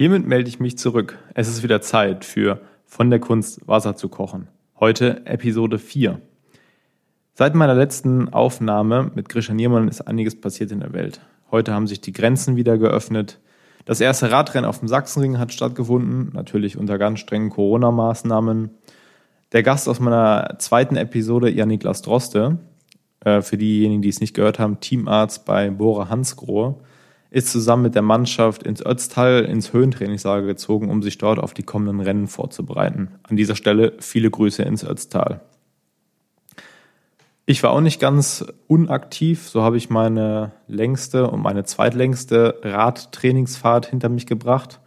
Hiermit melde ich mich zurück. Es ist wieder Zeit für Von der Kunst Wasser zu kochen. Heute Episode 4. Seit meiner letzten Aufnahme mit Grisha Niermann ist einiges passiert in der Welt. Heute haben sich die Grenzen wieder geöffnet. Das erste Radrennen auf dem Sachsenring hat stattgefunden, natürlich unter ganz strengen Corona-Maßnahmen. Der Gast aus meiner zweiten Episode, Janik Droste, äh, für diejenigen, die es nicht gehört haben, Teamarzt bei Bora Hansgrohe, ist zusammen mit der Mannschaft ins Ötztal ins Höhentrainingslager gezogen, um sich dort auf die kommenden Rennen vorzubereiten. An dieser Stelle viele Grüße ins Ötztal. Ich war auch nicht ganz unaktiv, so habe ich meine längste und meine zweitlängste Radtrainingsfahrt hinter mich gebracht.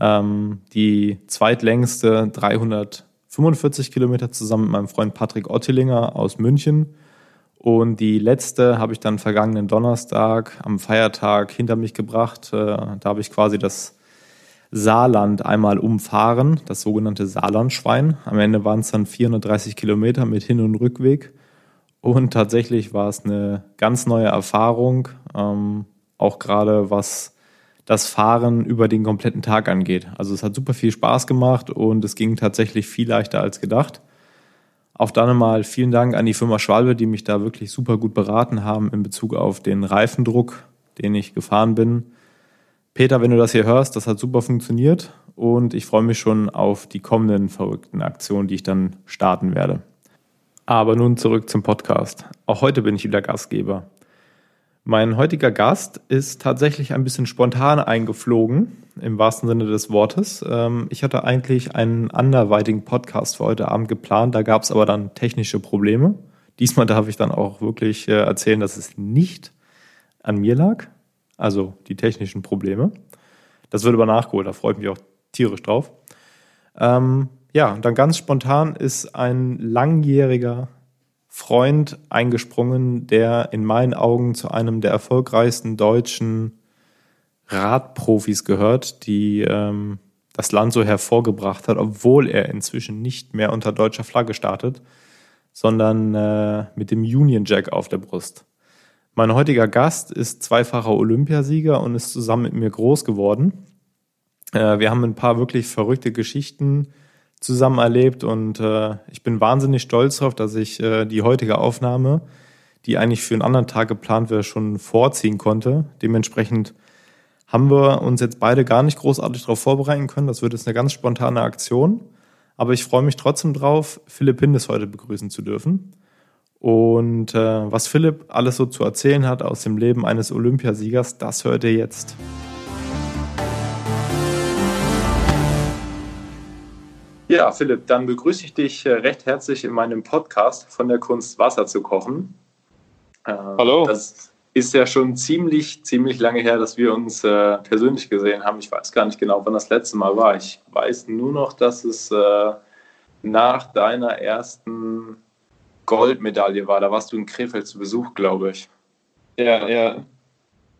Ähm, die zweitlängste 345 Kilometer zusammen mit meinem Freund Patrick Ottilinger aus München und die letzte habe ich dann vergangenen Donnerstag am Feiertag hinter mich gebracht. Äh, da habe ich quasi das Saarland einmal umfahren, das sogenannte Saarlandschwein. Am Ende waren es dann 430 Kilometer mit Hin- und Rückweg. Und tatsächlich war es eine ganz neue Erfahrung, ähm, auch gerade was das Fahren über den kompletten Tag angeht. Also es hat super viel Spaß gemacht und es ging tatsächlich viel leichter als gedacht. Auch dann nochmal vielen Dank an die Firma Schwalbe, die mich da wirklich super gut beraten haben in Bezug auf den Reifendruck, den ich gefahren bin. Peter, wenn du das hier hörst, das hat super funktioniert und ich freue mich schon auf die kommenden verrückten Aktionen, die ich dann starten werde. Aber nun zurück zum Podcast. Auch heute bin ich wieder Gastgeber. Mein heutiger Gast ist tatsächlich ein bisschen spontan eingeflogen, im wahrsten Sinne des Wortes. Ähm, ich hatte eigentlich einen anderweitigen Podcast für heute Abend geplant, da gab es aber dann technische Probleme. Diesmal darf ich dann auch wirklich äh, erzählen, dass es nicht an mir lag, also die technischen Probleme. Das wird aber nachgeholt, da freue ich mich auch tierisch drauf. Ähm, ja, dann ganz spontan ist ein langjähriger Freund eingesprungen, der in meinen Augen zu einem der erfolgreichsten deutschen Radprofis gehört, die ähm, das Land so hervorgebracht hat, obwohl er inzwischen nicht mehr unter deutscher Flagge startet, sondern äh, mit dem Union Jack auf der Brust. Mein heutiger Gast ist zweifacher Olympiasieger und ist zusammen mit mir groß geworden. Äh, wir haben ein paar wirklich verrückte Geschichten zusammen erlebt und äh, ich bin wahnsinnig stolz darauf, dass ich äh, die heutige Aufnahme, die eigentlich für einen anderen Tag geplant wäre, schon vorziehen konnte. Dementsprechend haben wir uns jetzt beide gar nicht großartig darauf vorbereiten können. Das wird jetzt eine ganz spontane Aktion. Aber ich freue mich trotzdem drauf, Philipp Hindes heute begrüßen zu dürfen. Und äh, was Philipp alles so zu erzählen hat aus dem Leben eines Olympiasiegers, das hört ihr jetzt. Ja, Philipp, dann begrüße ich dich äh, recht herzlich in meinem Podcast von der Kunst Wasser zu kochen. Äh, Hallo. Das ist ja schon ziemlich, ziemlich lange her, dass wir uns äh, persönlich gesehen haben. Ich weiß gar nicht genau, wann das letzte Mal war. Ich weiß nur noch, dass es nach deiner ersten Goldmedaille war. Da warst du in Krefeld zu Besuch, glaube ich. Ja, ja.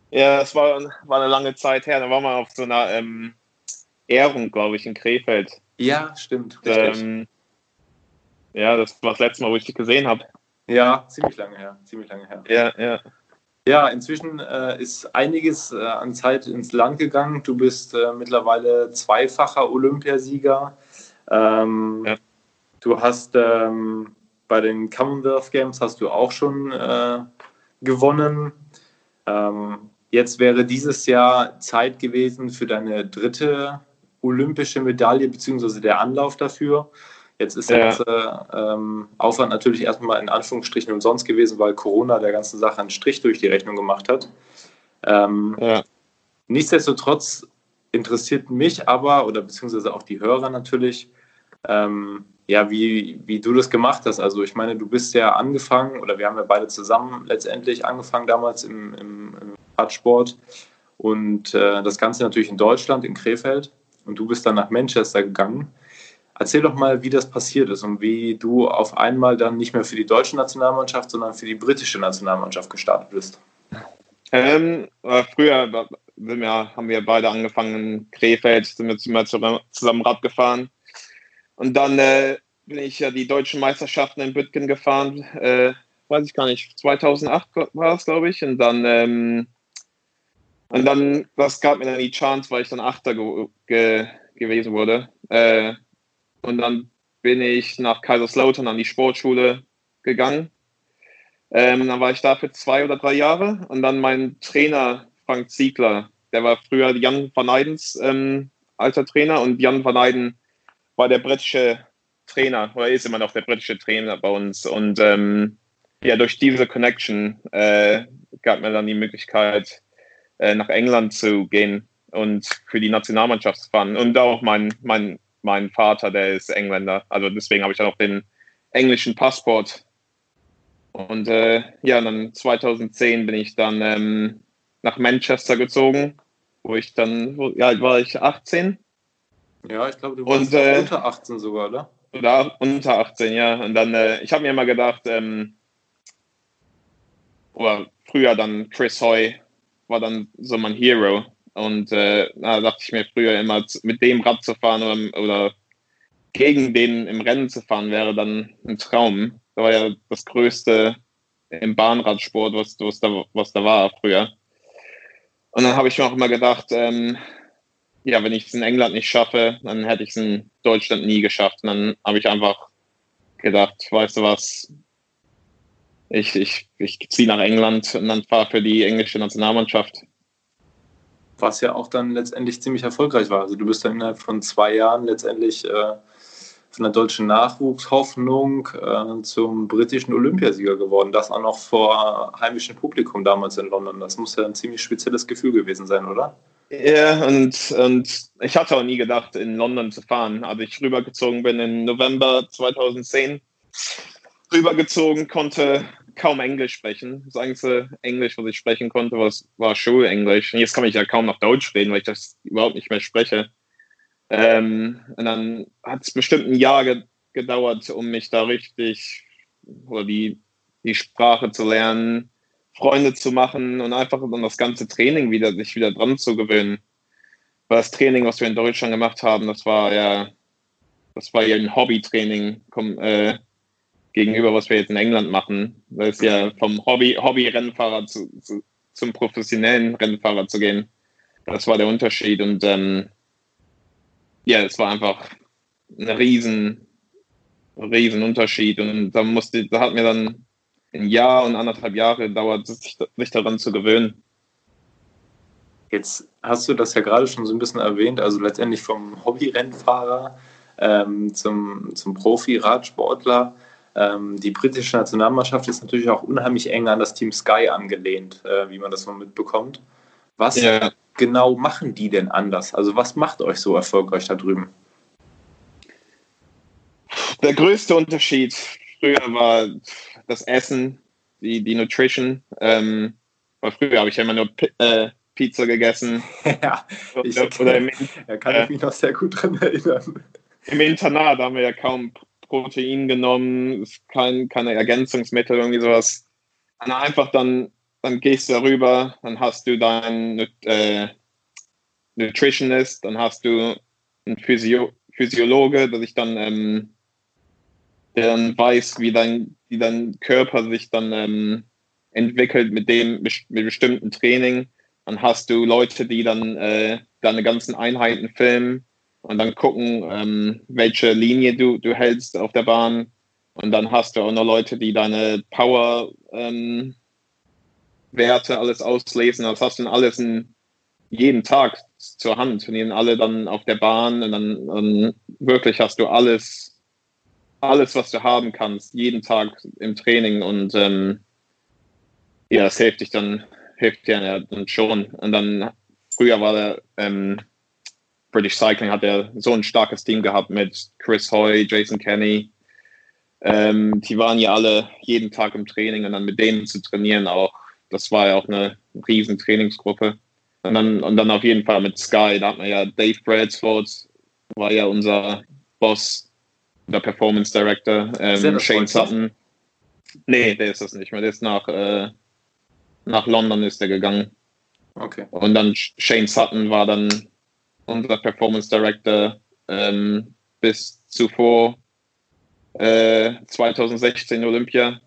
Ja, es war, war eine lange Zeit her. Da waren wir auf so einer ähm, Ehrung, glaube ich, in Krefeld. Ja, stimmt. Ähm, ja, das war das letzte Mal, wo ich dich gesehen habe. Ja, ziemlich lange her. Ziemlich lange her. Ja, ja. Ja, inzwischen äh, ist einiges äh, an Zeit ins Land gegangen. Du bist äh, mittlerweile zweifacher Olympiasieger. Ähm, ja. Du hast ähm, bei den Commonwealth Games hast du auch schon äh, gewonnen. Ähm, jetzt wäre dieses Jahr Zeit gewesen für deine dritte olympische Medaille beziehungsweise der Anlauf dafür. Jetzt ist ja. der ganze ähm, Aufwand natürlich erstmal in Anführungsstrichen umsonst gewesen, weil Corona der ganzen Sache einen Strich durch die Rechnung gemacht hat. Ähm, ja. Nichtsdestotrotz interessiert mich aber, oder beziehungsweise auch die Hörer natürlich, ähm, ja, wie, wie du das gemacht hast. Also ich meine, du bist ja angefangen, oder wir haben ja beide zusammen letztendlich angefangen damals im, im, im Radsport und äh, das Ganze natürlich in Deutschland, in Krefeld und du bist dann nach Manchester gegangen. Erzähl doch mal, wie das passiert ist und wie du auf einmal dann nicht mehr für die deutsche Nationalmannschaft, sondern für die britische Nationalmannschaft gestartet bist. Ähm, früher wir, haben wir beide angefangen in Krefeld, sind wir zusammen Rad gefahren. Und dann äh, bin ich ja die deutschen Meisterschaften in Bütgen gefahren, äh, weiß ich gar nicht, 2008 war es, glaube ich. Und dann ähm, Und dann, das gab mir dann die Chance, weil ich dann Achter ge ge gewesen wurde. Äh, und dann bin ich nach Kaiserslautern an die Sportschule gegangen. Ähm, dann war ich da für zwei oder drei Jahre. Und dann mein Trainer, Frank Ziegler, der war früher Jan van Eydens ähm, alter Trainer. Und Jan van Eyden war der britische Trainer, oder ist immer noch der britische Trainer bei uns. Und ähm, ja, durch diese Connection äh, gab mir dann die Möglichkeit, äh, nach England zu gehen und für die Nationalmannschaft zu fahren. Und auch mein, mein, mein Vater, der ist Engländer. Also deswegen habe ich dann auch den englischen Passport. Und äh, ja, dann 2010 bin ich dann ähm, nach Manchester gezogen, wo ich dann, wo, ja, war ich 18. Ja, ich glaube, du warst und, äh, unter 18 sogar, oder? Oder unter 18, ja. Und dann, äh, ich habe mir immer gedacht, ähm, oder früher dann Chris Hoy war dann so mein Hero. Und äh, da dachte ich mir früher immer, mit dem Rad zu fahren oder, oder gegen den im Rennen zu fahren, wäre dann ein Traum. Das war ja das Größte im Bahnradsport, was, was, da, was da war früher. Und dann habe ich mir auch immer gedacht, ähm, ja, wenn ich es in England nicht schaffe, dann hätte ich es in Deutschland nie geschafft. Und dann habe ich einfach gedacht, weißt du was, ich, ich, ich ziehe nach England und dann fahre für die englische Nationalmannschaft. Was ja auch dann letztendlich ziemlich erfolgreich war. Also du bist dann innerhalb von zwei Jahren letztendlich äh, von der deutschen Nachwuchshoffnung äh, zum britischen Olympiasieger geworden. Das auch noch vor heimischem Publikum damals in London. Das muss ja ein ziemlich spezielles Gefühl gewesen sein, oder? Ja, und, und ich hatte auch nie gedacht, in London zu fahren. Als ich rübergezogen bin im November 2010, rübergezogen, konnte kaum Englisch sprechen. Das einzige Englisch, was ich sprechen konnte, was, war Schulenglisch. Und jetzt kann ich ja kaum noch Deutsch reden, weil ich das überhaupt nicht mehr spreche. Ähm, und dann hat es bestimmt ein Jahr ge gedauert, um mich da richtig oder die, die Sprache zu lernen, Freunde zu machen und einfach um das ganze Training wieder, sich wieder dran zu gewöhnen. Weil das Training, was wir in Deutschland gemacht haben, das war ja, das war ja ein Hobbytraining. Äh, gegenüber, was wir jetzt in England machen. Das ist ja vom Hobby, Hobby-Rennfahrer zu, zu, zum professionellen Rennfahrer zu gehen. Das war der Unterschied und ähm, ja, es war einfach ein riesen, riesen Unterschied und da musste, da hat mir dann ein Jahr und anderthalb Jahre gedauert, sich, sich daran zu gewöhnen. Jetzt hast du das ja gerade schon so ein bisschen erwähnt, also letztendlich vom Hobby-Rennfahrer ähm, zum, zum Profi-Radsportler. Ähm, die britische Nationalmannschaft ist natürlich auch unheimlich eng an das Team Sky angelehnt, äh, wie man das so mitbekommt. Was ja. genau machen die denn anders? Also was macht euch so erfolgreich da drüben? Der größte Unterschied früher war das Essen, die, die Nutrition. Ähm, früher habe ich ja immer nur P äh, Pizza gegessen. ja, ich, oder, oder im, da kann ich äh, mich noch sehr gut dran erinnern. Im Internat haben wir ja kaum Protein genommen, kein, keine Ergänzungsmittel, irgendwie sowas. Und einfach dann, dann gehst du darüber, dann hast du deinen äh, Nutritionist, dann hast du einen Physio Physiologe, der sich dann, ähm, der dann weiß, wie dein, wie dein Körper sich dann ähm, entwickelt mit dem mit bestimmten Training. Dann hast du Leute, die dann äh, deine ganzen Einheiten filmen und dann gucken, ähm, welche Linie du, du hältst auf der Bahn. Und dann hast du auch noch Leute, die deine Power ähm, alles auslesen. Das hast du alles in, jeden Tag zur Hand. Und die alle dann auf der Bahn und dann, dann wirklich hast du alles, alles, was du haben kannst, jeden Tag im Training. Und ähm, ja, das hilft dich dann, hilft dir dann schon. Und dann früher war der ähm, British Cycling hat er so ein starkes Team gehabt mit Chris Hoy, Jason Kenny. Ähm, die waren ja alle jeden Tag im Training und dann mit denen zu trainieren auch. Das war ja auch eine riesen Trainingsgruppe. Und dann, und dann auf jeden Fall mit Sky, da hat man ja Dave Bradsford, war ja unser Boss, der Performance Director, ähm, Shane Sutton. Nee, der ist das nicht mehr. Der ist nach, äh, nach London ist er gegangen. Okay. Und dann Shane Sutton war dann unser Performance Director ähm, bis zuvor äh, 2016 Olympia.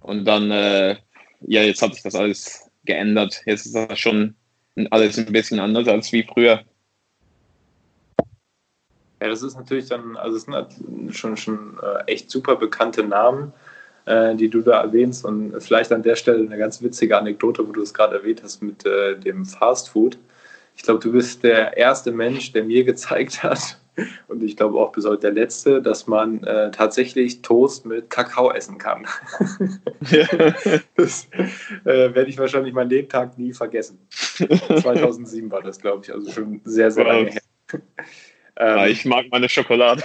Und dann, äh, ja, jetzt hat sich das alles geändert. Jetzt ist das schon alles ein bisschen anders als wie früher. Ja, das ist natürlich dann, also es sind halt schon, schon äh, echt super bekannte Namen, äh, die du da erwähnst. Und vielleicht an der Stelle eine ganz witzige Anekdote, wo du es gerade erwähnt hast mit äh, dem Fast Food. Ich glaube, du bist der erste Mensch, der mir gezeigt hat, und ich glaube auch bis heute der letzte, dass man äh, tatsächlich Toast mit Kakao essen kann. das äh, werde ich wahrscheinlich meinen Lebtag nie vergessen. 2007 war das, glaube ich, also schon sehr, sehr lange her. Ähm, ich mag meine Schokolade.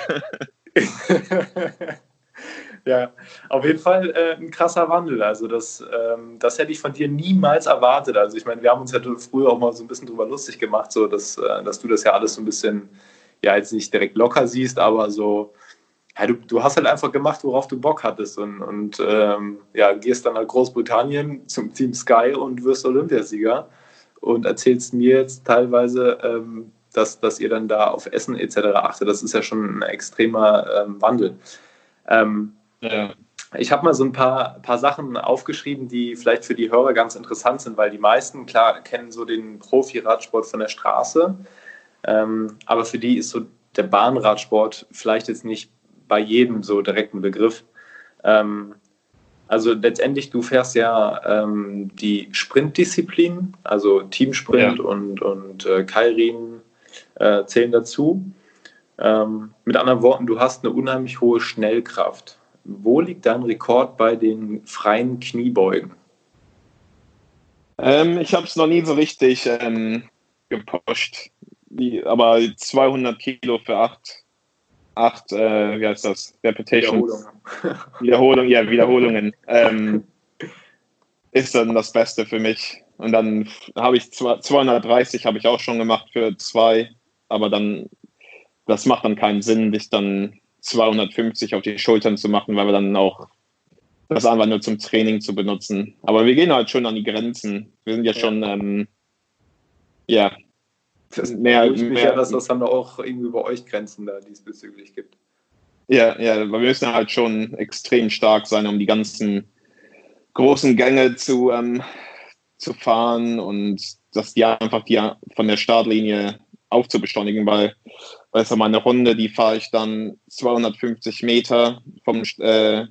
Ja, auf jeden Fall äh, ein krasser Wandel. Also das, ähm, das hätte ich von dir niemals erwartet. Also ich meine, wir haben uns ja früher auch mal so ein bisschen drüber lustig gemacht, so dass, äh, dass du das ja alles so ein bisschen, ja jetzt nicht direkt locker siehst, aber so, ja, du, du hast halt einfach gemacht, worauf du Bock hattest und, und ähm, ja, gehst dann nach Großbritannien zum Team Sky und wirst Olympiasieger und erzählst mir jetzt teilweise, ähm, dass, dass ihr dann da auf Essen etc. achtet. Das ist ja schon ein extremer ähm, Wandel. Ähm, ja. Ich habe mal so ein paar, paar Sachen aufgeschrieben, die vielleicht für die Hörer ganz interessant sind, weil die meisten, klar, kennen so den Profi-Radsport von der Straße, ähm, aber für die ist so der Bahnradsport vielleicht jetzt nicht bei jedem so direkt ein Begriff. Ähm, also letztendlich, du fährst ja ähm, die Sprintdisziplin, also Teamsprint ja. und, und äh, Kairin äh, zählen dazu. Ähm, mit anderen Worten, du hast eine unheimlich hohe Schnellkraft. Wo liegt dein Rekord bei den freien Kniebeugen? Ähm, ich habe es noch nie so richtig ähm, gepusht. Aber 200 Kilo für 8, 8 äh, wie heißt das? Repetitions. Wiederholungen. Wiederholung, ja, Wiederholungen. ähm, ist dann das Beste für mich. Und dann habe ich 230 habe ich auch schon gemacht für zwei aber dann, das macht dann keinen Sinn, dich dann 250 auf die Schultern zu machen, weil wir dann auch das einfach nur zum Training zu benutzen. Aber wir gehen halt schon an die Grenzen. Wir sind ja, ja. schon, ähm, ja. Das mehr, ich mehr, ja, dass das dann auch irgendwie bei euch Grenzen da diesbezüglich gibt. Ja, ja, weil wir müssen halt schon extrem stark sein, um die ganzen großen Gänge zu, ähm, zu fahren und dass die einfach die von der Startlinie aufzubeschleunigen, weil, weil es mal eine Runde, die fahre ich dann 250 Meter vom äh,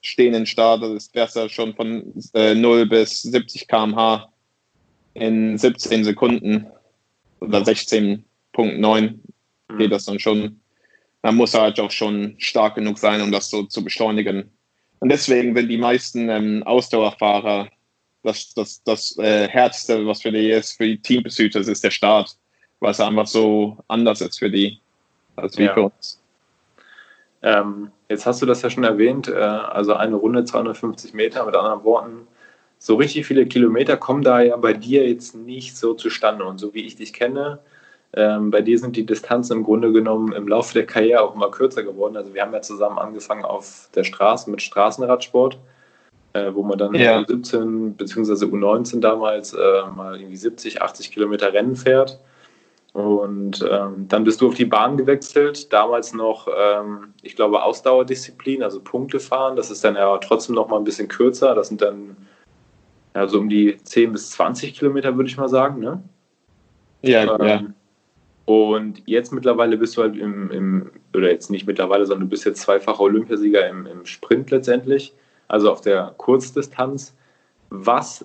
stehenden Start, das ist besser schon von äh, 0 bis 70 km/h in 17 Sekunden oder 16.9 mhm. geht das dann schon. Man muss halt auch schon stark genug sein, um das so zu beschleunigen. Und deswegen sind die meisten ähm, Ausdauerfahrer das, das, das äh, Härteste, was für die ist, für die Teampursuit, das ist der Start weil es einfach so anders ist für die als wie ja. für uns. Ähm, jetzt hast du das ja schon erwähnt, äh, also eine Runde 250 Meter, mit anderen Worten, so richtig viele Kilometer kommen da ja bei dir jetzt nicht so zustande. Und so wie ich dich kenne, ähm, bei dir sind die Distanzen im Grunde genommen im Laufe der Karriere auch immer kürzer geworden. Also wir haben ja zusammen angefangen auf der Straße mit Straßenradsport, äh, wo man dann ja. U17 bzw. U19 damals äh, mal irgendwie 70, 80 Kilometer Rennen fährt. Und ähm, dann bist du auf die Bahn gewechselt, damals noch, ähm, ich glaube, Ausdauerdisziplin, also Punkte fahren. Das ist dann ja trotzdem noch mal ein bisschen kürzer. Das sind dann ja, so um die 10 bis 20 Kilometer, würde ich mal sagen. Ne? Ja, ähm, ja. Und jetzt mittlerweile bist du halt im, im, oder jetzt nicht mittlerweile, sondern du bist jetzt zweifacher Olympiasieger im, im Sprint letztendlich, also auf der Kurzdistanz. Was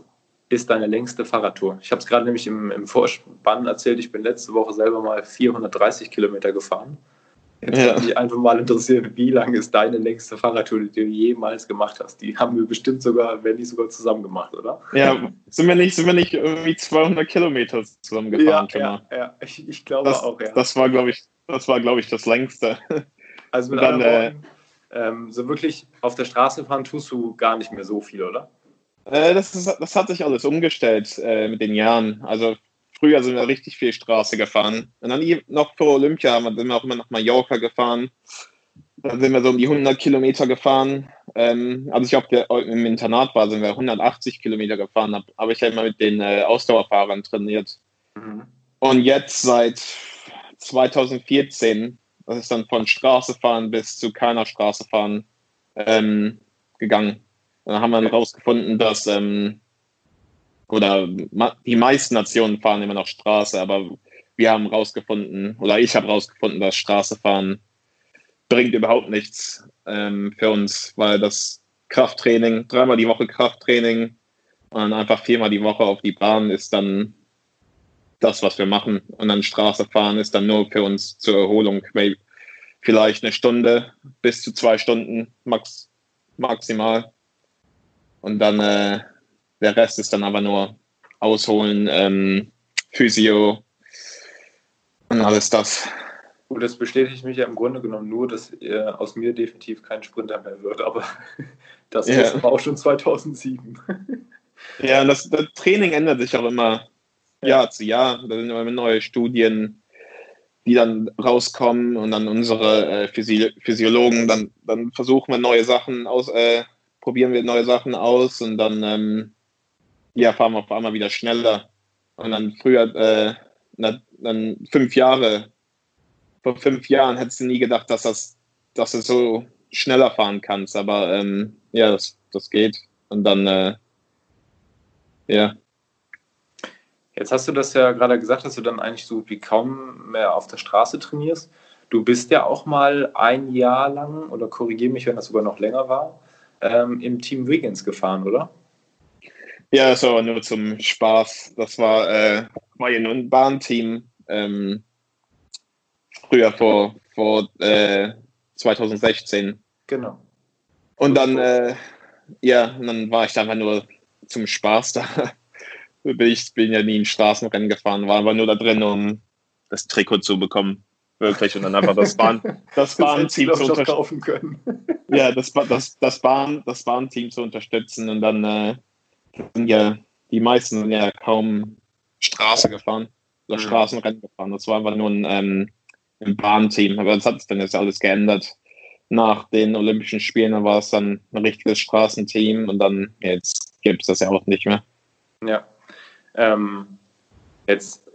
ist deine längste Fahrradtour? Ich habe es gerade nämlich im, im Vorspann erzählt, ich bin letzte Woche selber mal 430 Kilometer gefahren. Jetzt ja. würde mich einfach mal interessieren, wie lang ist deine längste Fahrradtour, die du jemals gemacht hast? Die haben wir bestimmt sogar, wenn nicht sogar zusammen gemacht, oder? Ja, sind wir nicht, sind wir nicht irgendwie 200 Kilometer zusammen gefahren ja, schon mal? Ja, ja. Ich, ich glaube das, auch, ja. Das war, glaube ich, das war, glaube ich, das längste. Also mit dann, anderen Worten, äh, ähm, so wirklich auf der Straße fahren tust du gar nicht mehr so viel, oder? Äh, das, ist, das hat sich alles umgestellt äh, mit den Jahren. Also früher sind wir richtig viel Straße gefahren. Und dann noch vor Olympia sind wir auch immer nach Mallorca gefahren. Dann sind wir so um die 100 Kilometer gefahren. Ähm, als ich auf der, im Internat war, sind wir 180 Kilometer gefahren. Hab, habe ich ja immer mit den äh, Ausdauerfahrern trainiert. Mhm. Und jetzt seit 2014, das ist dann von Straße fahren bis zu keiner Straße fahren ähm, gegangen. Dann haben wir herausgefunden, dass, ähm, oder die meisten Nationen fahren immer noch Straße, aber wir haben rausgefunden, oder ich habe rausgefunden, dass Straße fahren bringt überhaupt nichts ähm, für uns, weil das Krafttraining, dreimal die Woche Krafttraining und einfach viermal die Woche auf die Bahn ist dann das, was wir machen. Und dann Straße fahren ist dann nur für uns zur Erholung. Vielleicht eine Stunde bis zu zwei Stunden max, maximal. Und dann äh, der Rest ist dann aber nur ausholen, ähm, Physio und alles das. Gut, das bestätigt mich ja im Grunde genommen nur, dass er aus mir definitiv kein Sprinter mehr wird, aber das ja. wir auch schon 2007. Ja, das, das, Training ändert sich auch immer Jahr zu Jahr. Da sind immer neue Studien, die dann rauskommen und dann unsere äh, Physi Physiologen, dann, dann versuchen wir neue Sachen aus, äh, probieren wir neue Sachen aus und dann ähm, ja, fahren wir auf einmal wieder schneller. Und dann früher, äh, na, dann fünf Jahre vor fünf Jahren hättest du nie gedacht, dass das, dass du so schneller fahren kannst. Aber ähm, ja, das, das geht. Und dann, äh, ja. Jetzt hast du das ja gerade gesagt, dass du dann eigentlich so wie kaum mehr auf der Straße trainierst. Du bist ja auch mal ein Jahr lang, oder korrigiere mich, wenn das sogar noch länger war, ähm, im Team Wiggins gefahren, oder? Ja, das war aber nur zum Spaß. Das war, äh, war ja nur ein Bahnteam. Ähm, früher vor, vor äh, 2016. Genau. Und dann, äh, ja, dann war ich da einfach nur zum Spaß da. ich bin ja nie in Straßenrennen gefahren, war aber nur da drin, um das Trikot zu bekommen. Wirklich. Und dann einfach das Bahn, das Bahnteam zu unterstützen. ja, das, das, das, Bahn, das Bahnteam zu unterstützen. Und dann äh, sind ja die meisten sind ja kaum Straße gefahren oder mhm. Straßenrennen gefahren. Das war einfach nur ein ähm, im Bahnteam. Aber das hat sich dann jetzt alles geändert. Nach den Olympischen Spielen da war es dann ein richtiges Straßenteam und dann jetzt gibt es das ja auch nicht mehr. Ja. Ähm, jetzt,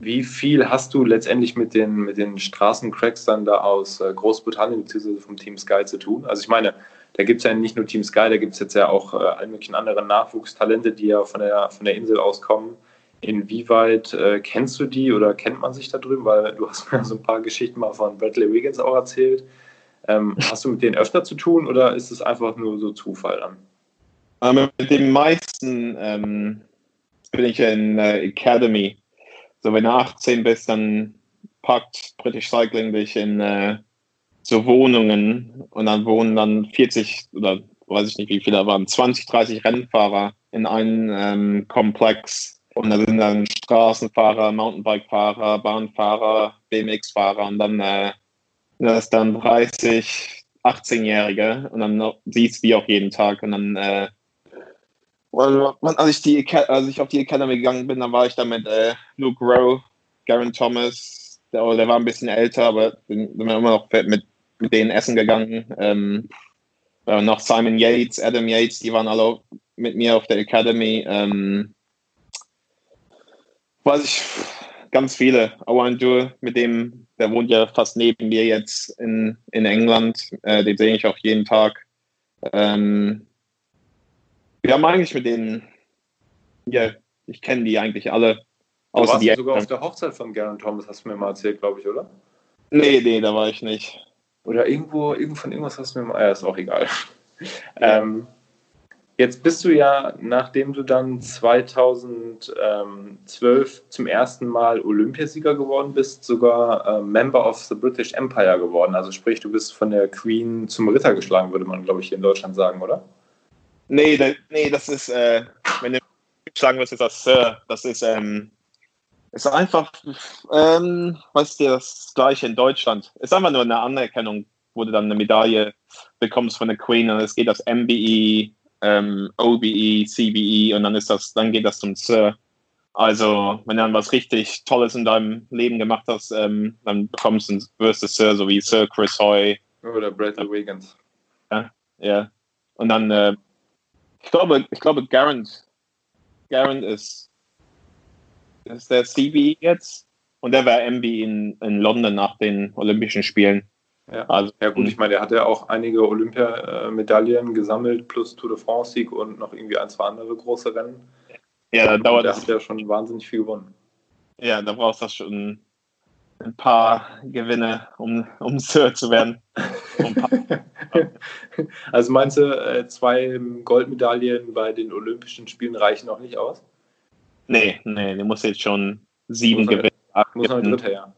wie viel hast du letztendlich mit den, mit den Straßencracks dann da aus äh, Großbritannien bzw. vom Team Sky zu tun? Also ich meine, da gibt es ja nicht nur Team Sky, da gibt es jetzt ja auch äh, alle möglichen anderen Nachwuchstalente, die ja von der, von der Insel aus kommen. Inwieweit äh, kennst du die oder kennt man sich da drüben? Weil du hast mir so ein paar Geschichten mal von Bradley Wiggins auch erzählt. Ähm, hast du mit denen öfter zu tun oder ist es einfach nur so Zufall dann? Ähm, mit den meisten ähm, bin ich in äh, Academy. So, wenn du 18 bist, dann packt British Cycling dich in äh, so Wohnungen und dann wohnen dann 40 oder weiß ich nicht, wie viele da waren, 20, 30 Rennfahrer in einem ähm, Komplex und da sind dann Straßenfahrer, Mountainbike-Fahrer, Bahnfahrer, BMX-Fahrer und dann äh, das dann 30, 18-Jährige und dann siehst du die auch jeden Tag und dann äh, als ich, die, als ich auf die Academy gegangen bin, dann war ich da mit äh, Luke Rowe, Garen Thomas, der, der, war ein bisschen älter, aber bin, bin immer noch mit, mit denen essen gegangen. Ähm, äh, noch Simon Yates, Adam Yates, die waren alle mit mir auf der Academy. Ähm, weiß ich, ganz viele. Owen Dur, mit dem, der wohnt ja fast neben mir jetzt in, in England. Äh, den sehe ich auch jeden Tag. Ähm, wir haben eigentlich mit denen, ja, ich kenne die eigentlich alle. Du außer warst die sogar auf der Hochzeit von Garen Thomas, hast du mir mal erzählt, glaube ich, oder? Nee, nee, da war ich nicht. Oder irgendwo, irgendwo von irgendwas hast du mir mal, ja, ist auch egal. Ja. Ähm, Jetzt bist du ja, nachdem du dann 2012 zum ersten Mal Olympiasieger geworden bist, sogar äh, Member of the British Empire geworden. Also sprich, du bist von der Queen zum Ritter geschlagen, würde man, glaube ich, hier in Deutschland sagen, oder? Nee, da, nee das ist, äh, wenn du sagen wirst, ist das Sir. Das ist, ähm, ist einfach, ähm, was ist das gleiche in Deutschland? Ist einfach nur eine Anerkennung, wo du dann eine Medaille bekommst von der Queen und es geht das MBE ähm, OBE, CBE und dann ist das, dann geht das zum Sir. Also, wenn du dann was richtig Tolles in deinem Leben gemacht hast, ähm, dann bekommst du wirst du Sir, so wie Sir Chris Hoy. Oder Bradley Wiggins. Ja, ja. Und dann, äh, ich glaube, ich glaube, Garant, Garant ist, ist der CBE jetzt und der war MB in, in London nach den Olympischen Spielen. Ja. Also, ja gut, ich meine, der hat ja auch einige Olympiamedaillen gesammelt, plus Tour de France-Sieg und noch irgendwie ein, zwei andere große Rennen. Ja, da dauert das. ja schon wahnsinnig viel gewonnen. Ja, da brauchst du schon ein paar Gewinne, um, um Sir zu werden. also meinst du, äh, zwei Goldmedaillen bei den Olympischen Spielen reichen noch nicht aus? Nee, nee, du musst jetzt schon sieben gewinnen. Muss noch ein dritter, ja.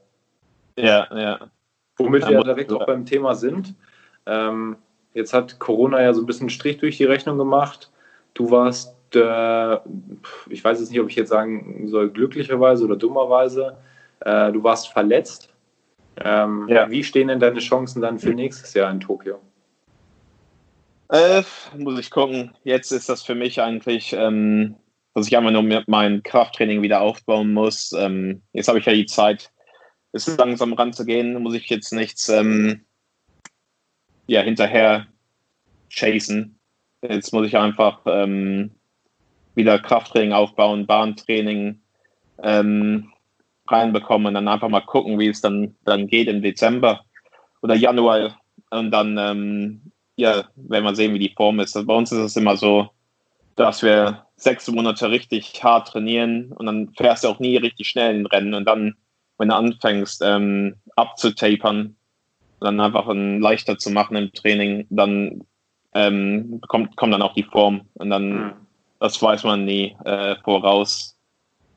Ja, ja. Womit wir ja direkt auch beim Thema sind. Ähm, jetzt hat Corona ja so ein bisschen Strich durch die Rechnung gemacht. Du warst, äh, ich weiß jetzt nicht, ob ich jetzt sagen soll, glücklicherweise oder dummerweise, äh, du warst verletzt. Ähm, ja. Wie stehen denn deine Chancen dann für nächstes Jahr in Tokio? Äh, muss ich gucken. Jetzt ist das für mich eigentlich, ähm, dass ich einfach nur mein Krafttraining wieder aufbauen muss. Ähm, jetzt habe ich ja die Zeit, es langsam ranzugehen. Muss ich jetzt nichts ähm, ja, hinterher chasen. Jetzt muss ich einfach ähm, wieder Krafttraining aufbauen, Bahntraining, ähm, reinbekommen und dann einfach mal gucken, wie es dann, dann geht im Dezember oder Januar. Und dann, ähm, ja, werden wir sehen, wie die Form ist. Also bei uns ist es immer so, dass wir sechs Monate richtig hart trainieren und dann fährst du auch nie richtig schnell in Rennen. Und dann, wenn du anfängst ähm, abzutapern, dann einfach ein leichter zu machen im Training, dann ähm, kommt, kommt dann auch die Form. Und dann, mhm. das weiß man nie äh, voraus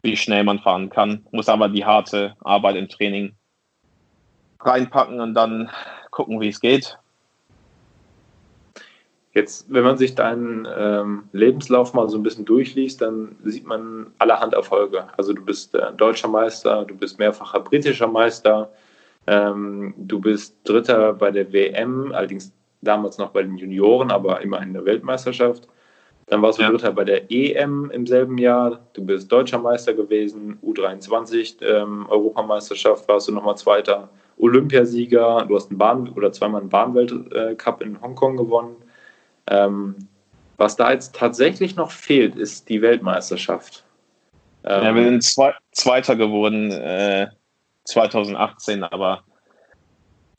wie schnell man fahren kann. Muss aber die harte Arbeit im Training reinpacken und dann gucken, wie es geht. Jetzt, wenn man sich deinen ähm, Lebenslauf mal so ein bisschen durchliest, dann sieht man allerhand Erfolge. Also du bist äh, deutscher Meister, du bist mehrfacher britischer Meister, ähm, du bist Dritter bei der WM, allerdings damals noch bei den Junioren, aber immerhin der Weltmeisterschaft. Dann warst du ja. Dritter bei der EM im selben Jahr. Du bist deutscher Meister gewesen. U23 ähm, Europameisterschaft warst du nochmal Zweiter. Olympiasieger. Du hast einen Bahn oder zweimal einen Bahnweltcup in Hongkong gewonnen. Ähm, was da jetzt tatsächlich noch fehlt, ist die Weltmeisterschaft. Ähm, ja, wir sind Zwe Zweiter geworden äh, 2018, aber.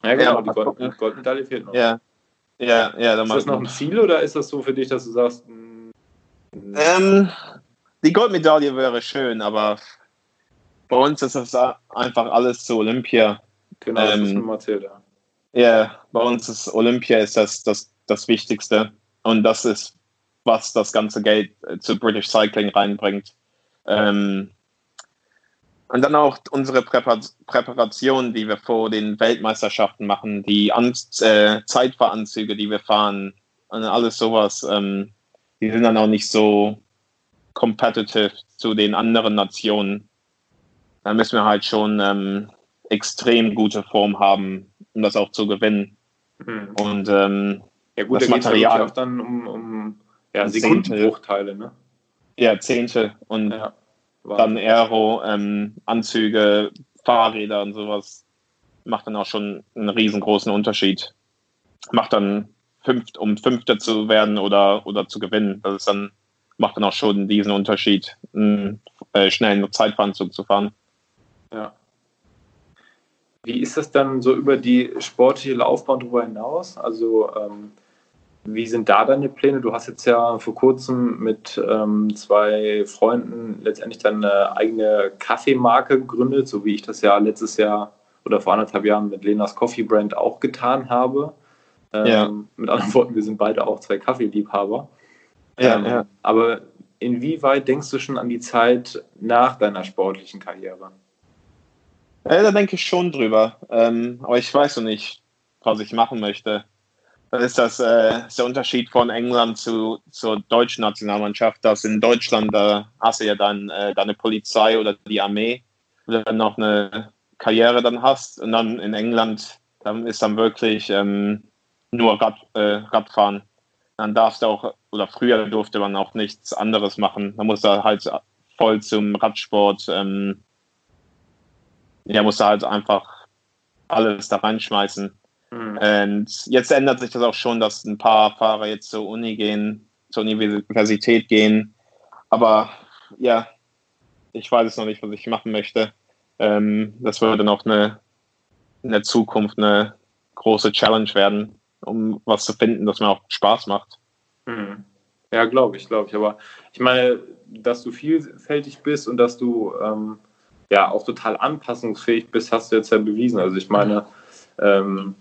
Ja, genau, ja, die Gold Goldmedaille fehlt noch. Ja, ja, ja. Ist das noch ein Ziel oder ist das so für dich, dass du sagst, ähm, die Goldmedaille wäre schön, aber bei uns ist das einfach alles zu Olympia. Genau, das ähm, ist Erzählt, ja. Ja, bei uns ist Olympia ist das, das, das Wichtigste. Und das ist, was das ganze Geld äh, zu British Cycling reinbringt. Ähm, und dann auch unsere Präpar Präparation, die wir vor den Weltmeisterschaften machen, die An äh, Zeitfahranzüge, die wir fahren und alles sowas. Ähm, die sind dann auch nicht so competitive zu den anderen Nationen. Da müssen wir halt schon ähm, extrem gute Form haben, um das auch zu gewinnen. Mhm. Und ähm, ja gut, das da Material ja auch dann um, um ja, Sekundenbruchteile, ne? Ja, Zehnte und ja, dann Aero, ähm, Anzüge, Fahrräder und sowas macht dann auch schon einen riesengroßen Unterschied. Macht dann fünft, um Fünfter zu werden oder, oder zu gewinnen. Das ist dann, macht dann auch schon diesen Unterschied, einen äh, schnellen Zeitveranzug zu fahren. Ja. Wie ist das dann so über die sportliche Laufbahn darüber hinaus? Also, ähm, wie sind da deine Pläne? Du hast jetzt ja vor kurzem mit ähm, zwei Freunden letztendlich deine eigene Kaffeemarke gegründet, so wie ich das ja letztes Jahr oder vor anderthalb Jahren mit Lenas Coffee Brand auch getan habe. Ähm, ja. Mit anderen Worten, wir sind beide auch zwei Kaffeeliebhaber. Ja, ähm, ja. Aber inwieweit denkst du schon an die Zeit nach deiner sportlichen Karriere? Ja, da denke ich schon drüber. Ähm, aber ich weiß noch nicht, was ich machen möchte. Das ist das äh, der Unterschied von England zu, zur deutschen Nationalmannschaft, dass in Deutschland da hast du ja dann äh, deine Polizei oder die Armee, du dann noch eine Karriere dann hast. Und dann in England, dann ist dann wirklich ähm, nur Rad, äh, Radfahren. Dann darfst du auch, oder früher durfte man auch nichts anderes machen. Man musste halt voll zum Radsport, ähm, ja, musste halt einfach alles da reinschmeißen. Mhm. Und jetzt ändert sich das auch schon, dass ein paar Fahrer jetzt zur Uni gehen, zur Universität gehen. Aber ja, ich weiß es noch nicht, was ich machen möchte. Ähm, das würde noch eine, in der Zukunft eine große Challenge werden um was zu finden, das mir auch Spaß macht. Mhm. Ja, glaube ich, glaube ich. Aber ich meine, dass du vielfältig bist und dass du ähm, ja auch total anpassungsfähig bist, hast du jetzt ja bewiesen. Also ich meine, ähm,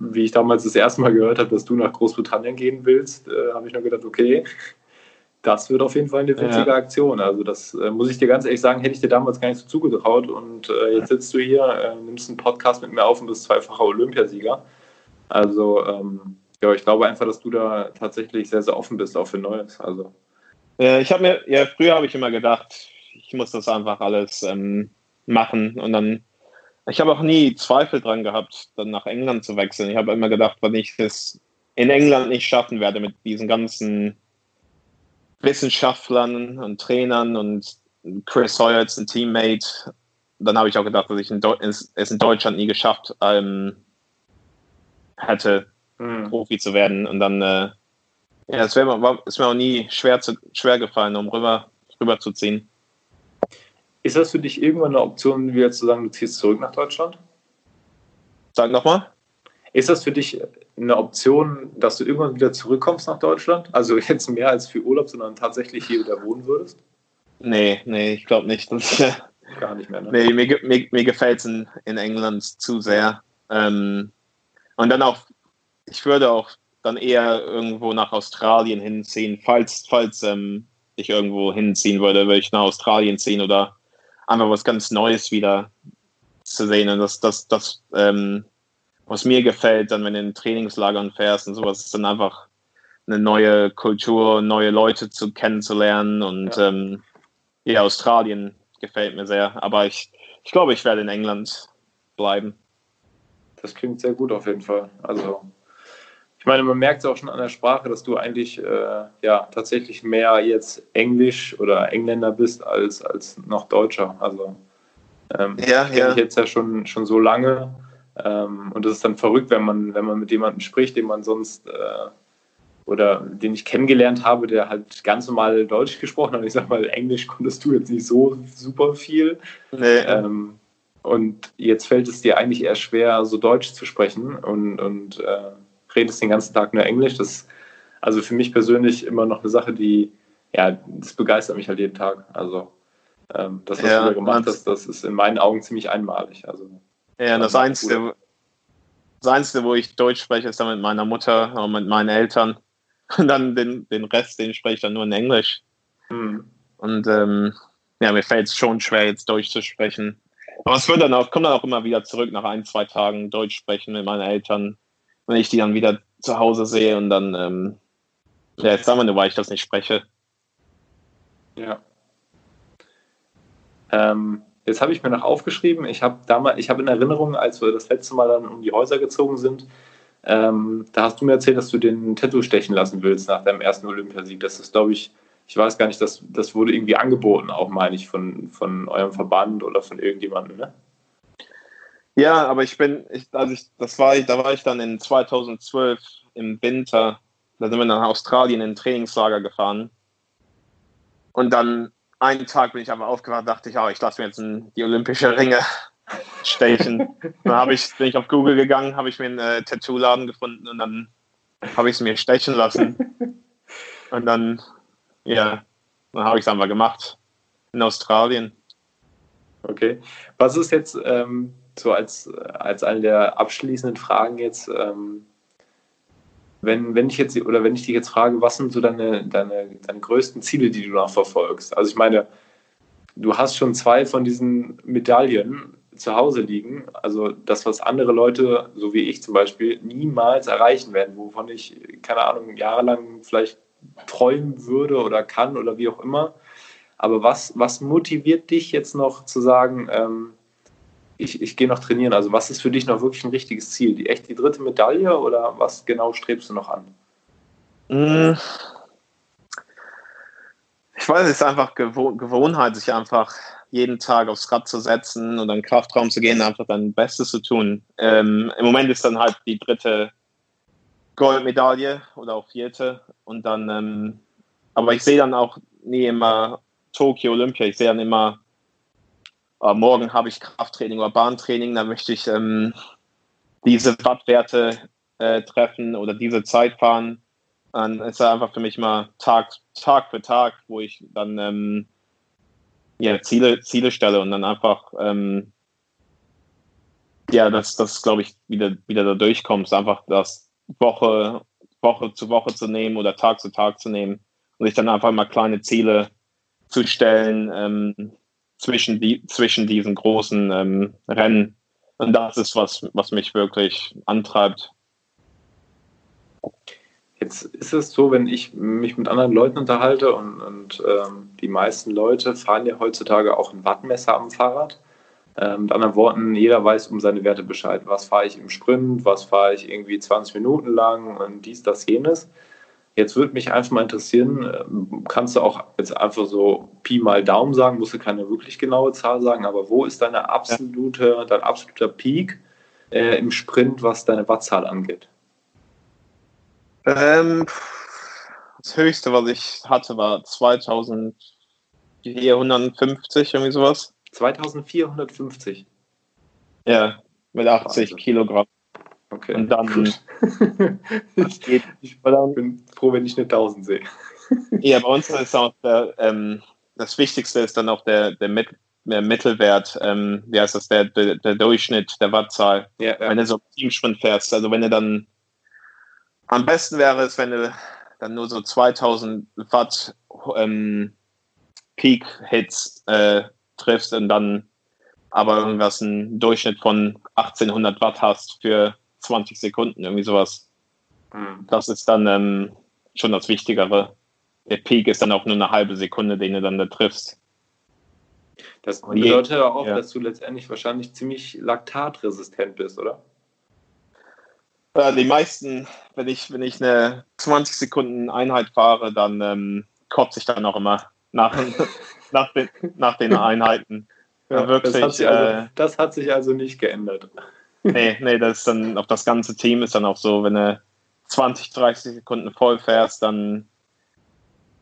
wie ich damals das erste Mal gehört habe, dass du nach Großbritannien gehen willst, äh, habe ich nur gedacht, okay, das wird auf jeden Fall eine witzige ja. Aktion. Also das äh, muss ich dir ganz ehrlich sagen, hätte ich dir damals gar nicht so zugetraut. Und äh, jetzt sitzt du hier, äh, nimmst einen Podcast mit mir auf und bist zweifacher Olympiasieger. Also ähm, ja, ich glaube einfach, dass du da tatsächlich sehr, sehr offen bist auch für Neues. Also. ich habe mir, ja, früher habe ich immer gedacht, ich muss das einfach alles ähm, machen und dann ich habe auch nie Zweifel dran gehabt, dann nach England zu wechseln. Ich habe immer gedacht, wenn ich es in England nicht schaffen werde mit diesen ganzen Wissenschaftlern und Trainern und Chris Hoyer als ein Teammate, dann habe ich auch gedacht, dass ich es in Deutschland nie geschafft ähm, hätte, mhm. Profi zu werden. Und dann, äh, ja, es wäre ist mir auch nie schwer, zu, schwer gefallen, um rüber, rüber zu ziehen. Ist das für dich irgendwann eine Option, wieder zu sagen, du ziehst zurück nach Deutschland? Sag nochmal. Ist das für dich eine Option, dass du irgendwann wieder zurückkommst nach Deutschland? Also jetzt mehr als für Urlaub, sondern tatsächlich hier wieder wohnen würdest? Nee, nee, ich glaube nicht. Das, Gar nicht mehr, ne? Nee, mir, mir, mir gefällt es in, in England zu sehr. Ähm, und dann auch, ich würde auch dann eher irgendwo nach Australien hinziehen. Falls, falls ähm, ich irgendwo hinziehen würde, würde ich nach Australien ziehen oder einfach was ganz Neues wieder zu sehen. Und das, das, das ähm, was mir gefällt, dann wenn du in Trainingslagern fährst und sowas, ist dann einfach eine neue Kultur, neue Leute zu kennenzulernen und ja, ähm, ja Australien gefällt mir sehr. Aber ich, ich glaube, ich werde in England bleiben. Das klingt sehr gut auf jeden Fall. Also ich meine, man merkt es auch schon an der Sprache, dass du eigentlich äh, ja tatsächlich mehr jetzt Englisch oder Engländer bist als, als noch Deutscher. Also ähm, ja, ja. ich jetzt ja schon, schon so lange ähm, und das ist dann verrückt, wenn man, wenn man mit jemandem spricht, den man sonst äh, oder den ich kennengelernt habe, der halt ganz normal Deutsch gesprochen hat. Ich sag mal, Englisch konntest du jetzt nicht so super viel. Nee. Ähm, und jetzt fällt es dir eigentlich eher schwer, so Deutsch zu sprechen und, und äh, redest den ganzen Tag nur Englisch. Das ist also für mich persönlich immer noch eine Sache, die, ja, das begeistert mich halt jeden Tag. Also ähm, das, was ja, du da gemacht hast, das ist in meinen Augen ziemlich einmalig. Also ja, das Einzige, das Einzige, wo ich Deutsch spreche, ist dann mit meiner Mutter und mit meinen Eltern. Und dann den, den Rest, den spreche ich dann nur in Englisch. Mhm. Und ähm, ja, mir fällt es schon schwer, jetzt Deutsch zu sprechen. Aber es wird dann auch, kommt dann auch immer wieder zurück nach ein, zwei Tagen Deutsch sprechen mit meinen Eltern, wenn ich die dann wieder zu Hause sehe und dann, ähm, ja, jetzt sagen wir nur, weil ich das nicht spreche. Ja. Ähm, Jetzt habe ich mir noch aufgeschrieben, ich habe damals, ich habe in Erinnerung, als wir das letzte Mal dann um die Häuser gezogen sind, ähm, da hast du mir erzählt, dass du den Tattoo stechen lassen willst nach deinem ersten Olympiasieg. Das ist, glaube ich, ich weiß gar nicht, das, das wurde irgendwie angeboten, auch meine ich, von, von eurem Verband oder von irgendjemandem, ne? Ja, aber ich bin, ich, also ich, das war, da war ich dann in 2012 im Winter, da sind wir nach Australien in ein Trainingslager gefahren. Und dann einen Tag bin ich aber aufgewacht, dachte ich, oh, ich lasse mir jetzt ein, die olympische Ringe stechen. dann ich, bin ich auf Google gegangen, habe ich mir einen äh, Tattoo-Laden gefunden und dann habe ich es mir stechen lassen. Und dann, ja, dann habe ich es einfach gemacht. In Australien. Okay. Was ist jetzt ähm, so als, als eine der abschließenden Fragen jetzt, ähm, wenn, wenn ich jetzt oder wenn ich dich jetzt frage, was sind so deine, deine, deine größten Ziele, die du noch verfolgst? Also ich meine, du hast schon zwei von diesen Medaillen zu Hause liegen. Also das, was andere Leute, so wie ich zum Beispiel, niemals erreichen werden, wovon ich, keine Ahnung, jahrelang vielleicht träumen würde oder kann oder wie auch immer. Aber was, was motiviert dich jetzt noch zu sagen, ähm, ich, ich gehe noch trainieren. Also was ist für dich noch wirklich ein richtiges Ziel? Die echt die dritte Medaille oder was genau strebst du noch an? Mm. Ich weiß, es ist einfach Gewohnheit, sich einfach jeden Tag aufs Rad zu setzen und dann Kraftraum zu gehen, einfach dein Bestes zu tun. Ähm, Im Moment ist dann halt die dritte Goldmedaille oder auch vierte und dann, ähm, aber ich sehe dann auch nie immer Tokio Olympia, ich sehe dann immer äh, morgen habe ich Krafttraining oder Bahntraining, da möchte ich ähm, diese Wattwerte äh, treffen oder diese Zeit fahren. dann ist er einfach für mich mal Tag, Tag für Tag, wo ich dann ähm, ja, Ziele, Ziele stelle und dann einfach ähm, ja, dass das, glaube ich, wieder, wieder da durchkommst, einfach das Woche, Woche zu Woche zu nehmen oder Tag zu Tag zu nehmen und sich dann einfach mal kleine Ziele zu stellen ähm, zwischen, die, zwischen diesen großen ähm, Rennen. Und das ist was, was mich wirklich antreibt. Jetzt ist es so, wenn ich mich mit anderen Leuten unterhalte und, und ähm, die meisten Leute fahren ja heutzutage auch ein Wattmesser am Fahrrad. Ähm, mit anderen Worten, jeder weiß um seine Werte Bescheid. Was fahre ich im Sprint, was fahre ich irgendwie 20 Minuten lang und dies, das, jenes. Jetzt würde mich einfach mal interessieren, ähm, kannst du auch jetzt einfach so Pi mal Daumen sagen, musst du keine wirklich genaue Zahl sagen, aber wo ist deine absolute, dein absoluter Peak äh, im Sprint, was deine Wattzahl angeht? Ähm, das höchste, was ich hatte, war 2450, irgendwie sowas. 2450? Ja, mit 80 Wahnsinn. Kilogramm. Okay. Und dann. geht. Ich bin froh, wenn ich eine 1000 sehe. ja, bei uns ist auch der, ähm, das Wichtigste ist dann auch der, der, Mit der Mittelwert, ähm, wie heißt das, der, der, der Durchschnitt der Wattzahl. Ja, ja. Wenn du so Teamsprint fährst, also wenn du dann am besten wäre es, wenn du dann nur so 2000 Watt ähm, Peak-Hits äh, triffst und dann aber irgendwas einen Durchschnitt von 1800 Watt hast für 20 Sekunden, irgendwie sowas. Mhm. Das ist dann ähm, schon das Wichtigere. Der Peak ist dann auch nur eine halbe Sekunde, den du dann da triffst. Das bedeutet aber auch, ja. dass du letztendlich wahrscheinlich ziemlich laktatresistent bist, oder? Äh, die meisten, wenn ich, wenn ich eine 20 Sekunden Einheit fahre, dann ähm, kotze ich dann auch immer nach, nach, den, nach den Einheiten. Ja, wirklich, das, hat also, äh, das, hat sich also nicht geändert. Nee, nee, das ist dann auf das ganze Team ist dann auch so, wenn du 20, 30 Sekunden voll fährst, dann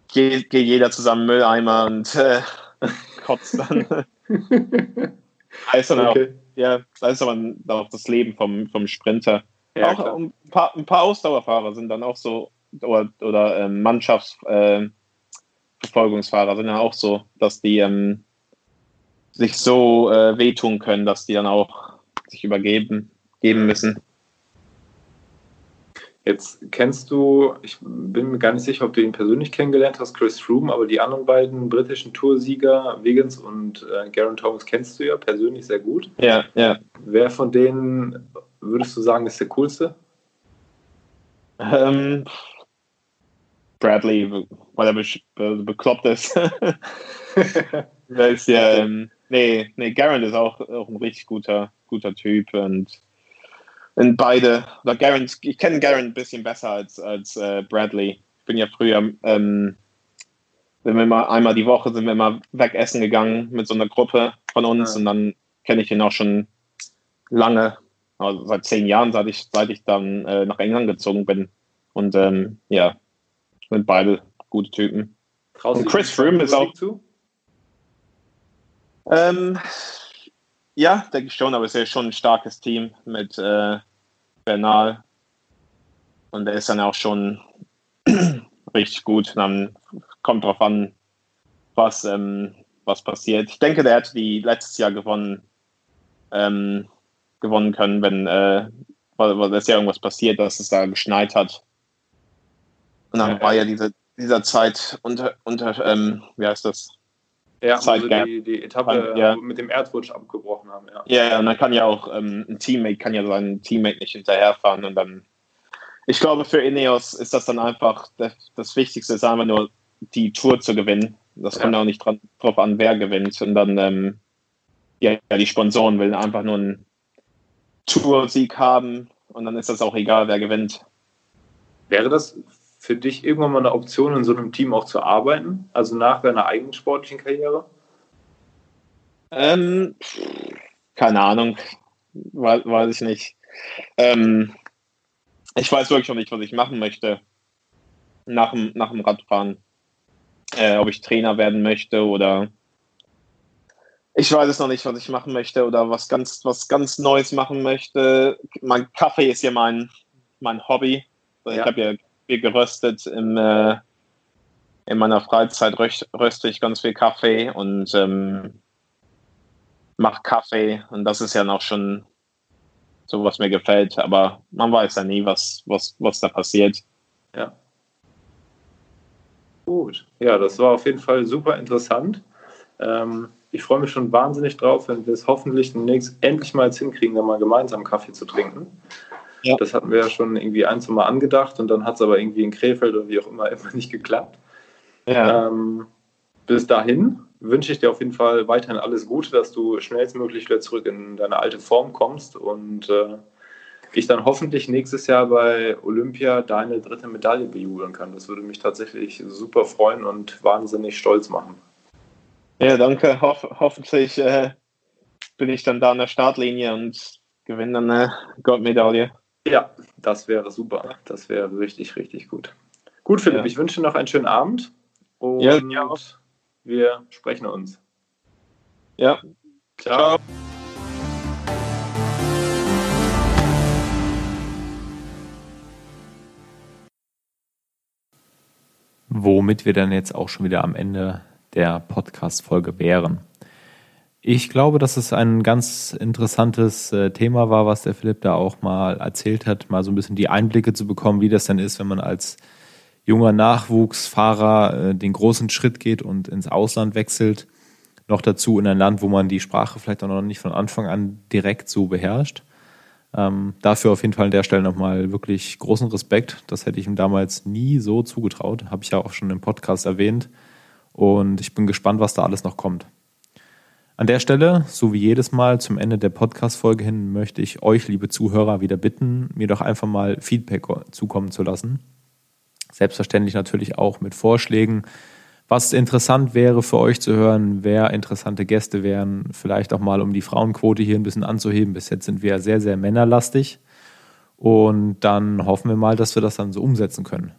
geht, geht jeder zusammen Mülleimer und äh, kotzt dann. da ist dann okay. auch, ja, da ist aber auch das Leben vom, vom Sprinter. Ja, auch ein paar, ein paar, Ausdauerfahrer sind dann auch so, oder, oder äh, Mannschaftsverfolgungsfahrer äh, sind dann auch so, dass die ähm, sich so äh, wehtun können, dass die dann auch sich übergeben geben müssen. Jetzt kennst du, ich bin mir gar nicht sicher, ob du ihn persönlich kennengelernt hast, Chris Froome, aber die anderen beiden britischen Toursieger, Wiggins und äh, Garen Thomas, kennst du ja persönlich sehr gut. Ja, ja. Wer von denen würdest du sagen, ist der coolste? Ähm, Bradley, weil er be be bekloppt ist. ist ja, ähm, nee, nee, Garen ist auch, auch ein richtig guter, guter Typ und, und beide, oder Garen, ich kenne Garen ein bisschen besser als, als äh, Bradley. Ich bin ja früher, ähm, sind wir mal einmal die Woche sind wir mal weg essen gegangen mit so einer Gruppe von uns ja. und dann kenne ich ihn auch schon lange, also seit zehn Jahren, seit ich, seit ich dann äh, nach England gezogen bin. Und ähm, ja, sind beide gute Typen. und Chris Froome ist auch. Zu? Ähm, ja, denke ich schon, aber es ist ja schon ein starkes Team mit äh, Bernal. Und der ist dann auch schon richtig gut. Dann kommt drauf an, was, ähm, was passiert. Ich denke, der hätte die letztes Jahr gewonnen, ähm, gewonnen können, wenn äh, es ja irgendwas passiert, dass es da geschneit hat. Und dann ja, war ja diese, dieser Zeit unter, unter ähm, wie heißt das? Ja, also die, die Etappe ja. mit dem Erdrutsch abgebrochen haben, ja. Ja, und dann kann ja auch ähm, ein Teammate kann ja seinen Teammate nicht hinterherfahren und dann ich glaube, für Ineos ist das dann einfach das, das Wichtigste, ist einfach nur die Tour zu gewinnen. Das kommt ja. auch nicht dran, drauf an, wer gewinnt. Und dann, ähm, ja, die Sponsoren will einfach nur einen Tour-Sieg haben und dann ist das auch egal, wer gewinnt. Wäre das für dich irgendwann mal eine Option, in so einem Team auch zu arbeiten? Also nach deiner eigenen sportlichen Karriere? Ähm, keine Ahnung. Weiß, weiß ich nicht. Ähm, ich weiß wirklich noch nicht, was ich machen möchte nach dem, nach dem Radfahren. Äh, ob ich Trainer werden möchte oder ich weiß es noch nicht, was ich machen möchte oder was ganz, was ganz Neues machen möchte. Mein Kaffee ist ja mein, mein Hobby. Ja. Ich habe ja viel geröstet. Im, äh, in meiner Freizeit röst, röste ich ganz viel Kaffee und ähm, mache Kaffee. Und das ist ja noch schon so, was mir gefällt. Aber man weiß ja nie, was, was, was da passiert. Ja. Gut. Ja, das war auf jeden Fall super interessant. Ähm, ich freue mich schon wahnsinnig drauf, wenn wir es hoffentlich demnächst endlich mal jetzt hinkriegen, dann mal gemeinsam Kaffee zu trinken. Ja. Das hatten wir ja schon irgendwie ein, zwei Mal angedacht und dann hat es aber irgendwie in Krefeld oder wie auch immer immer nicht geklappt. Ja. Ähm, bis dahin wünsche ich dir auf jeden Fall weiterhin alles Gute, dass du schnellstmöglich wieder zurück in deine alte Form kommst und äh, ich dann hoffentlich nächstes Jahr bei Olympia deine dritte Medaille bejubeln kann. Das würde mich tatsächlich super freuen und wahnsinnig stolz machen. Ja, danke. Hoff hoffentlich äh, bin ich dann da an der Startlinie und gewinne dann eine Goldmedaille. Ja, das wäre super. Das wäre richtig, richtig gut. Gut, Philipp, ja. ich wünsche dir noch einen schönen Abend und ja, ja. Wir sprechen uns. Ja. Ciao. Ciao. Womit wir dann jetzt auch schon wieder am Ende der Podcast-Folge wären. Ich glaube, dass es ein ganz interessantes äh, Thema war, was der Philipp da auch mal erzählt hat, mal so ein bisschen die Einblicke zu bekommen, wie das denn ist, wenn man als junger Nachwuchsfahrer äh, den großen Schritt geht und ins Ausland wechselt. Noch dazu in ein Land, wo man die Sprache vielleicht auch noch nicht von Anfang an direkt so beherrscht. Ähm, dafür auf jeden Fall an der Stelle nochmal wirklich großen Respekt. Das hätte ich ihm damals nie so zugetraut. Habe ich ja auch schon im Podcast erwähnt. Und ich bin gespannt, was da alles noch kommt. An der Stelle, so wie jedes Mal zum Ende der Podcast-Folge hin, möchte ich euch, liebe Zuhörer, wieder bitten, mir doch einfach mal Feedback zukommen zu lassen. Selbstverständlich natürlich auch mit Vorschlägen, was interessant wäre für euch zu hören, wer interessante Gäste wären, vielleicht auch mal um die Frauenquote hier ein bisschen anzuheben. Bis jetzt sind wir sehr, sehr männerlastig. Und dann hoffen wir mal, dass wir das dann so umsetzen können.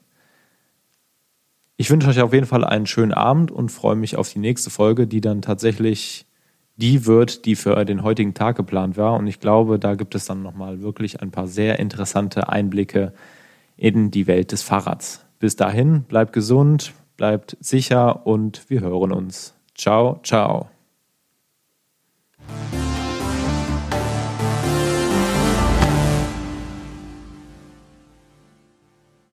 Ich wünsche euch auf jeden Fall einen schönen Abend und freue mich auf die nächste Folge, die dann tatsächlich die wird, die für den heutigen Tag geplant war. Und ich glaube, da gibt es dann nochmal wirklich ein paar sehr interessante Einblicke in die Welt des Fahrrads. Bis dahin, bleibt gesund, bleibt sicher und wir hören uns. Ciao, ciao.